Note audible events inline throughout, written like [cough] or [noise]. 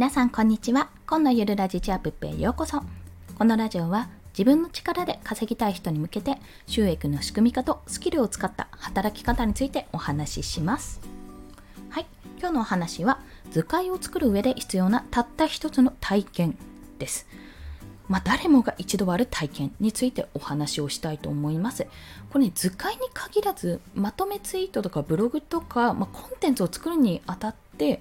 皆さんこんにちは。今のゆるラジチアップへようこそ。このラジオは自分の力で稼ぎたい人に向けて収益の仕組み化とスキルを使った働き方についてお話しします。はい。今日のお話は図解を作る上で必要なたった一つの体験です。まあ、誰もが一度ある体験についてお話をしたいと思います。これ、ね、図解に限らず、まとめツイートとかブログとか、まあ、コンテンツを作るにあたって、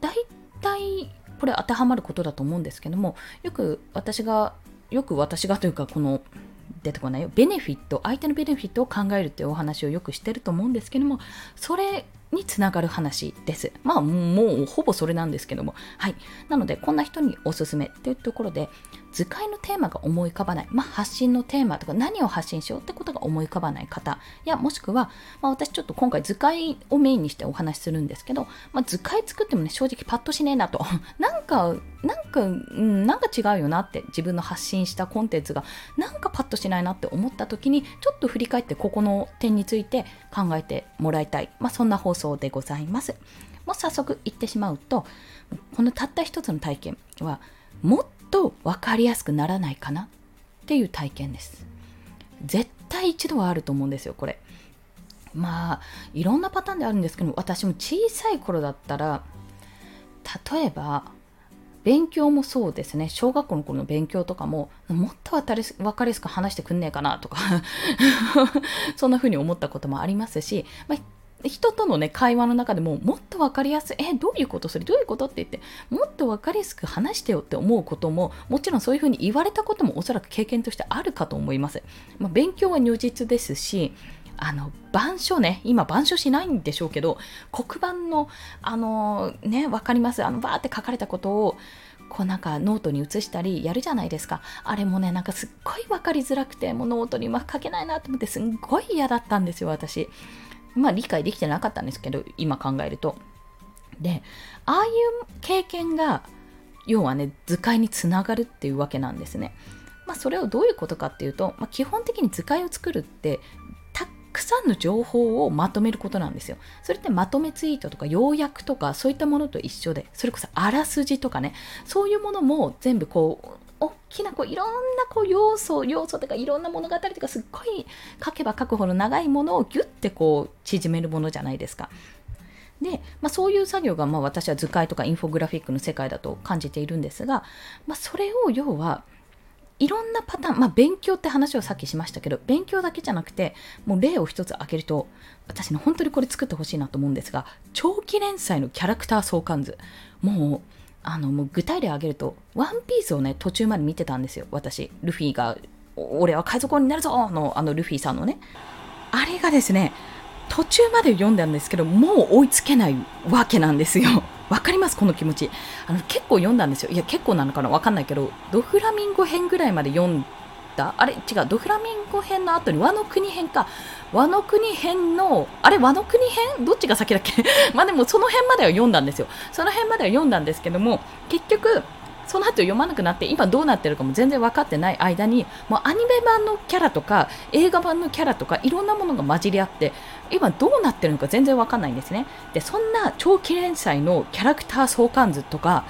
大体これ当てはまることだと思うんですけども、よく私が、よく私がというか、この出てこないよ。ベネフィット、相手のベネフィットを考えるっていうお話をよくしてると思うんですけども、それにつながる話です。まあもうほぼそれなんですけども。はい。なのでこんな人におすすめというところで図解のテーマが思い浮かばない。まあ発信のテーマとか何を発信しようってことが思い浮かばない方やもしくは、まあ、私ちょっと今回図解をメインにしてお話しするんですけど、まあ、図解作ってもね正直パッとしねえなと。[laughs] なんか、なんか、うん、なんか違うよなって自分の発信したコンテンツがなんかパッとしないなって思った時にちょっと振り返ってここの点について考えてもらいたい。まあそんな放送でございます。もう早速言ってしまうと、このたった一つの体験は、もっと分かりやすくならないかなっていう体験です。絶対一度はあると思うんですよ、これ。まあ、いろんなパターンであるんですけど、私も小さい頃だったら、例えば、勉強もそうですね。小学校の頃の勉強とかももっと分かりやすく話してくんねえかなとか [laughs] そんな風に思ったこともありますし、まあ、人とのね会話の中でももっと分かりやすいえどういうことそれどういうことって言ってもっと分かりやすく話してよって思うことももちろんそういうふうに言われたこともおそらく経験としてあるかと思います、まあ、勉強は如実ですしあの板書ね今板書しないんでしょうけど黒板のあのね分かります？あのバーって書かれたことをこうなんかノートに移したりやるじゃないですかあれもねなんかすっごい分かりづらくてもうノートにうまく書けないなと思ってすっごい嫌だったんですよ私まあ理解できてなかったんですけど、今考えると。で、ああいう経験が、要はね、図解につながるっていうわけなんですね。まあそれをどういうことかっていうと、まあ、基本的に図解を作るって、くさんの情報をまとめることなんですよ。それってまとめツイートとか要約とかそういったものと一緒で、それこそあらすじとかね、そういうものも全部こう、大きなこういろんなこう要素要素とかいろんな物語とかすっごい書けば書くほど長いものをギュッてこう縮めるものじゃないですか。で、まあ、そういう作業がまあ私は図解とかインフォグラフィックの世界だと感じているんですが、まあ、それを要はいろんなパターン、まあ、勉強って話をさっきしましたけど勉強だけじゃなくてもう例を一つ挙げると私ね本当にこれ作ってほしいなと思うんですが長期連載のキャラクター相関図もうあのもう具体例挙げると、ワンピースをね、途中まで見てたんですよ、私。ルフィが、俺は海賊王になるぞの、あのルフィさんのね。あれがですね、途中まで読んだんですけど、もう追いつけないわけなんですよ。分かりますこの気持ち。あの、結構読んだんですよ。いや、結構なのかな？わかんないけど、ドフラミンゴ編ぐらいまで読んだ？あれ？違う、ドフラミンゴ編の後に和の国編か。和の国編の、あれ？和の国編？どっちが先だっけ？[laughs] まあでもその辺までは読んだんですよ。その辺までは読んだんですけども、結局、その後読まなくなって今どうなってるかも全然分かってない間にもうアニメ版のキャラとか映画版のキャラとかいろんなものが混じり合って今どうなってるのか全然分かんないんですね。でそんな長期連載のキャラクター相関図とか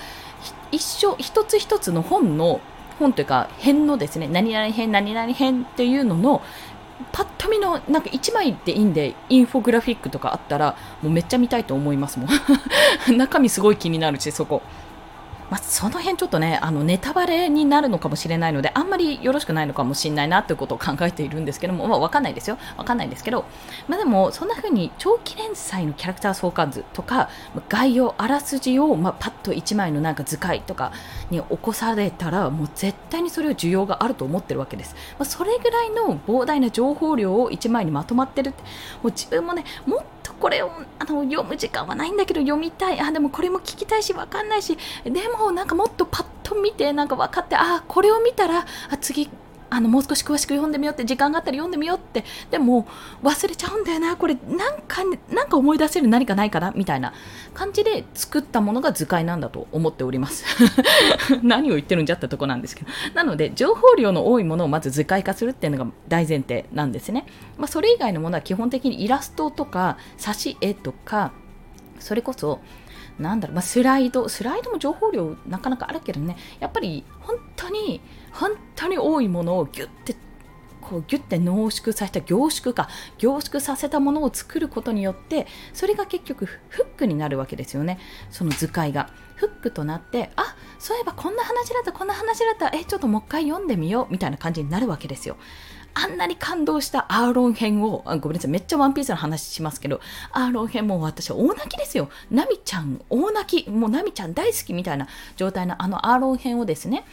一緒一つ一つの本の本というか編のですね何々編何々編っていうののパッと見のなんか1枚でいいんでインフォグラフィックとかあったらもうめっちゃ見たいと思いますもん。[laughs] 中身すごい気になるしそこ。まあ、その辺ちょっとねあのネタバレになるのかもしれないのであんまりよろしくないのかもしれないなということを考えているんですけども、まあ、分かんないですよ。分かんないんですけど、まあ、でもそんな風に長期連載のキャラクター相関図とか概要あらすじを、まあ、パッと1枚のなんか図解とかに起こされたらもう絶対にそれを需要があると思ってるわけです、まあ、それぐらいの膨大な情報量を1枚にまとまってるもう自分もねもっこれをあの読む時間はないんだけど読みたい。あでもこれも聞きたいし分かんないし。でもなんかもっとパッと見てなんか分かってあこれを見たらあ次あのもう少し詳しく読んでみようって時間があったら読んでみようって。でも忘れちゃうんだよな。これなんかなんか思い出せる何かないかな？みたいな。感じで作ったものが図解なんだと思っております。[laughs] 何を言ってるんじゃってとこなんですけど。なので情報量の多いものをまず図解化するっていうのが大前提なんですね、まあ、それ以外のものは基本的にイラストとか挿絵とかそれこそなんだろう、まあ、スライド、スライドも情報量なかなかあるけどね、やっぱり本当に、本当に多いものをギュッてこうギュッて濃縮させた凝縮か凝縮させたものを作ることによってそれが結局フックになるわけですよね。その図解が。フックとなってあそういえばこんな話だったこんな話だった。えちょっともう一回読んでみよう。みたいな感じになるわけですよ。あんなに感動したアーロン編を、あごめんなさい、めっちゃワンピースの話しますけど、アーロン編も私は大泣きですよ。ナミちゃん、大泣き、もうナミちゃん大好きみたいな状態のあのアーロン編をですね、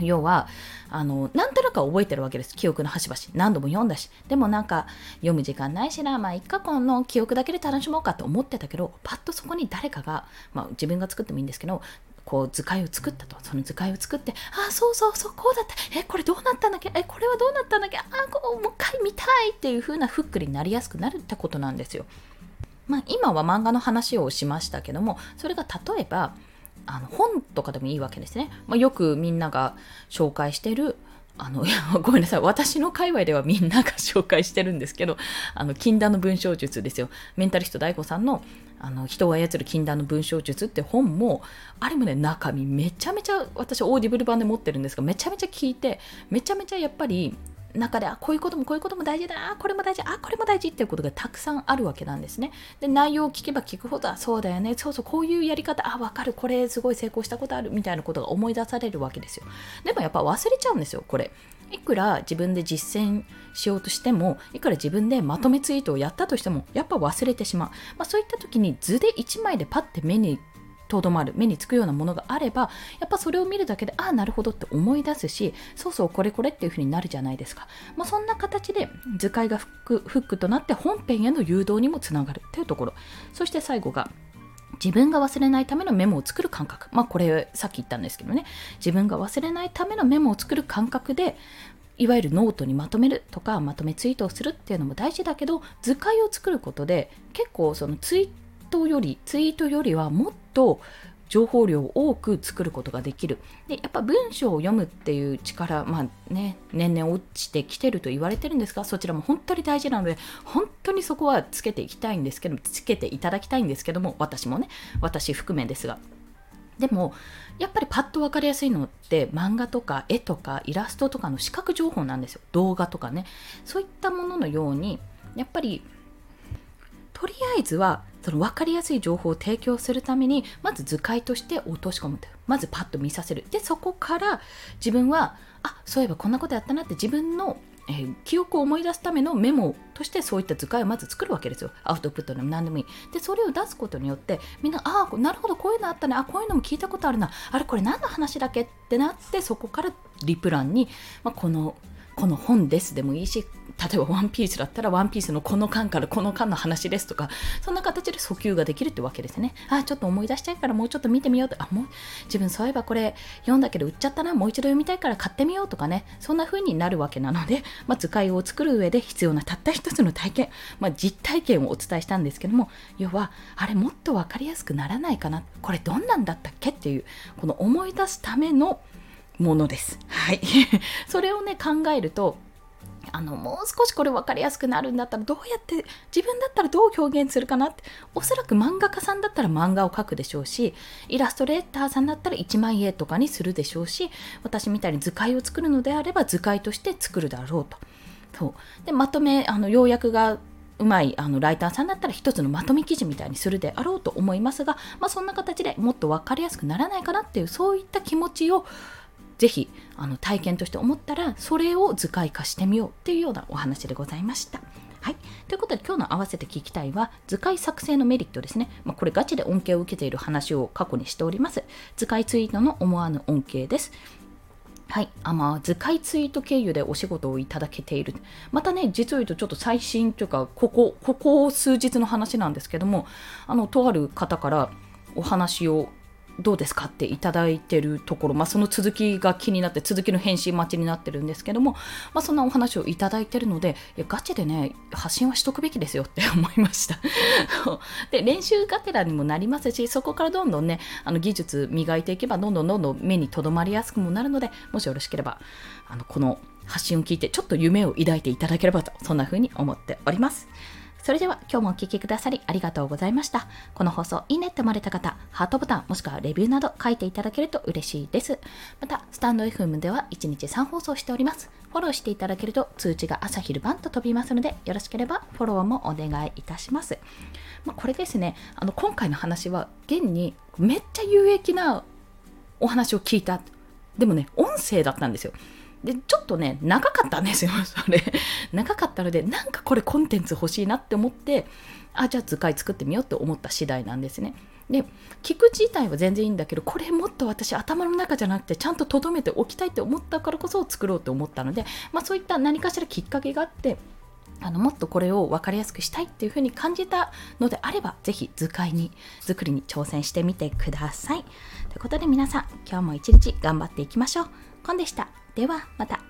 要はあのなんとなく覚えてるわけです。記憶の端々。何度も読んだし。でもなんか読む時間ないしな。まあ一過去の記憶だけで楽しもうかと思ってたけどパッとそこに誰かが、まあ、自分が作ってもいいんですけどこう図解を作ったと。その図解を作ってああそうそうそうこうだった。えこれどうなったんだっけ？えこれはどうなったんだっけ？あこうもう一回見たいっていう風なフックになりやすくなるってことなんですよ。まあ、今は漫画の話をしましたけどもそれが例えばあの本とかでもいいわけですね。まあ、よくみんなが紹介してるあの、[laughs] ごめんなさい。私の界隈ではみんなが紹介してるんですけど、あの、禁断の文章術ですよ。メンタリスト DAIGO さんの、あの、人を操る禁断の文章術って本も、あれもね、中身めちゃめちゃ、私 Audible 版で持ってるんですが、めちゃめちゃ聞いて、めちゃめちゃやっぱり、中であこういうこともこういうことも大事だあこれも大事あこれも大事っていうことがたくさんあるわけなんですね。で内容を聞けば聞くほどあそうだよねそうそうこういうやり方あ分かるこれすごい成功したことあるみたいなことが思い出されるわけですよ。でもやっぱ忘れちゃうんですよこれ。いくら自分で実践しようとしてもいくら自分でまとめツイートをやったとしてもやっぱ忘れてしまう、まあ、そういった時に図で1枚でパッて目にとどまる目につくようなものがあればやっぱそれを見るだけでああなるほどって思い出すしそうそうこれこれっていう風になるじゃないですか、まあ、そんな形で図解がフックフックとなって本編への誘導にもつながる。というところ。そして最後が自分が忘れないためのメモを作る感覚。まあこれさっき言ったんですけどね。自分が忘れないためのメモを作る感覚でいわゆるノートにまとめるとかまとめツイートをするっていうのも大事だけど図解を作ることで結構そのツイートよりツイートよりはもっと情報量を多く作ることができる。でやっぱ文章を読むっていう力まあね年々落ちてきてると言われてるんですがそちらも本当に大事なので本当にそこはつけていきたいんですけどつけていただきたいんですけども私もね私含めですが。でもやっぱりパッと分かりやすいのって漫画とか絵とかイラストとかの視覚情報なんですよ。動画とかね。そういったもののようにやっぱりとりあえずはその分かりやすい情報を提供するためにまず図解として落とし込むと。まずパッと見させる。でそこから自分はあそういえばこんなことやったなって自分の、えー、記憶を思い出すためのメモとしてそういった図解をまず作るわけですよ。アウトプットでも何でもいい。でそれを出すことによってみんなああなるほどこういうのあったね。あこういうのも聞いたことあるな。あれこれ何の話だっけ？ってなってそこからリプランに、まあ、このこの本ですでもいいし例えばワンピースだったらワンピースのこの巻からこの巻の話ですとかそんな形で訴求ができるってわけですね。あちょっと思い出したいからもうちょっと見てみようとあもう自分そういえばこれ読んだけど売っちゃったなもう一度読みたいから買ってみようとかね。そんな風になるわけなので、まあ、図解を作る上で必要なたった一つの体験、まあ、実体験をお伝えしたんですけども要はあれもっと分かりやすくならないかな。これどんなんだったっけっていうこの思い出すためのものです。はい。[laughs] それをね、考えると、あのもう少しこれ分かりやすくなるんだったらどうやって自分だったらどう表現するかなっておそらく漫画家さんだったら漫画を描くでしょうしイラストレーターさんだったら1万円とかにするでしょうし私みたいに図解を作るのであれば図解として作るだろうとそうでまとめあの要約がうまいあのライターさんだったら一つのまとめ記事みたいにするであろうと思いますが、まあ、そんな形でもっと分かりやすくならないかなっていうそういった気持ちをぜひあの体験として思ったらそれを図解化してみようっていうようなお話でございました。はい。ということで今日の合わせて聞きたいは図解作成のメリットですね。まあ、これガチで恩恵を受けている話を過去にしております。図解ツイートの思わぬ恩恵です。はい。あ、まあ、図解ツイート経由でお仕事をいただけている。またね、実を言うとちょっと最新というか、ここ、ここ数日の話なんですけども、あの、とある方からお話をどうですかっていただいてるところ、まあ、その続きが気になって続きの返信待ちになってるんですけども、まあ、そんなお話をいただいてるのでいやガチでね発信はしとくべきですよって [laughs] 思いました。[laughs] で練習がてらにもなりますしそこからどんどんねあの技術磨いていけばどんどんどんどん目に留まりやすくもなるのでもしよろしければあのこの発信を聞いてちょっと夢を抱いていただければとそんな風に思っております。それでは今日もお聴きくださりありがとうございました。この放送いいねって思われた方、ハートボタンもしくはレビューなど書いていただけると嬉しいです。また、スタンド FM では1日3放送しております。フォローしていただけると通知が朝昼晩と飛びますので、よろしければフォローもお願いいたします。まあ、これですね、あの今回の話は現にめっちゃ有益なお話を聞いた。でもね、音声だったんですよ。で、ちょっとね、長かったんですよ、それ。長かったので、なんかこれコンテンツ欲しいなって思って、あ、じゃあ図解作ってみようって思った次第なんですね。で、聞く自体は全然いいんだけど、これもっと私頭の中じゃなくて、ちゃんと留めておきたいって思ったからこそ作ろうと思ったので、まあそういった何かしらきっかけがあって、あのもっとこれを分かりやすくしたいっていうふうに感じたのであれば、ぜひ図解に、作りに挑戦してみてください。ということで皆さん、今日も一日頑張っていきましょう。コンでした。ではまた。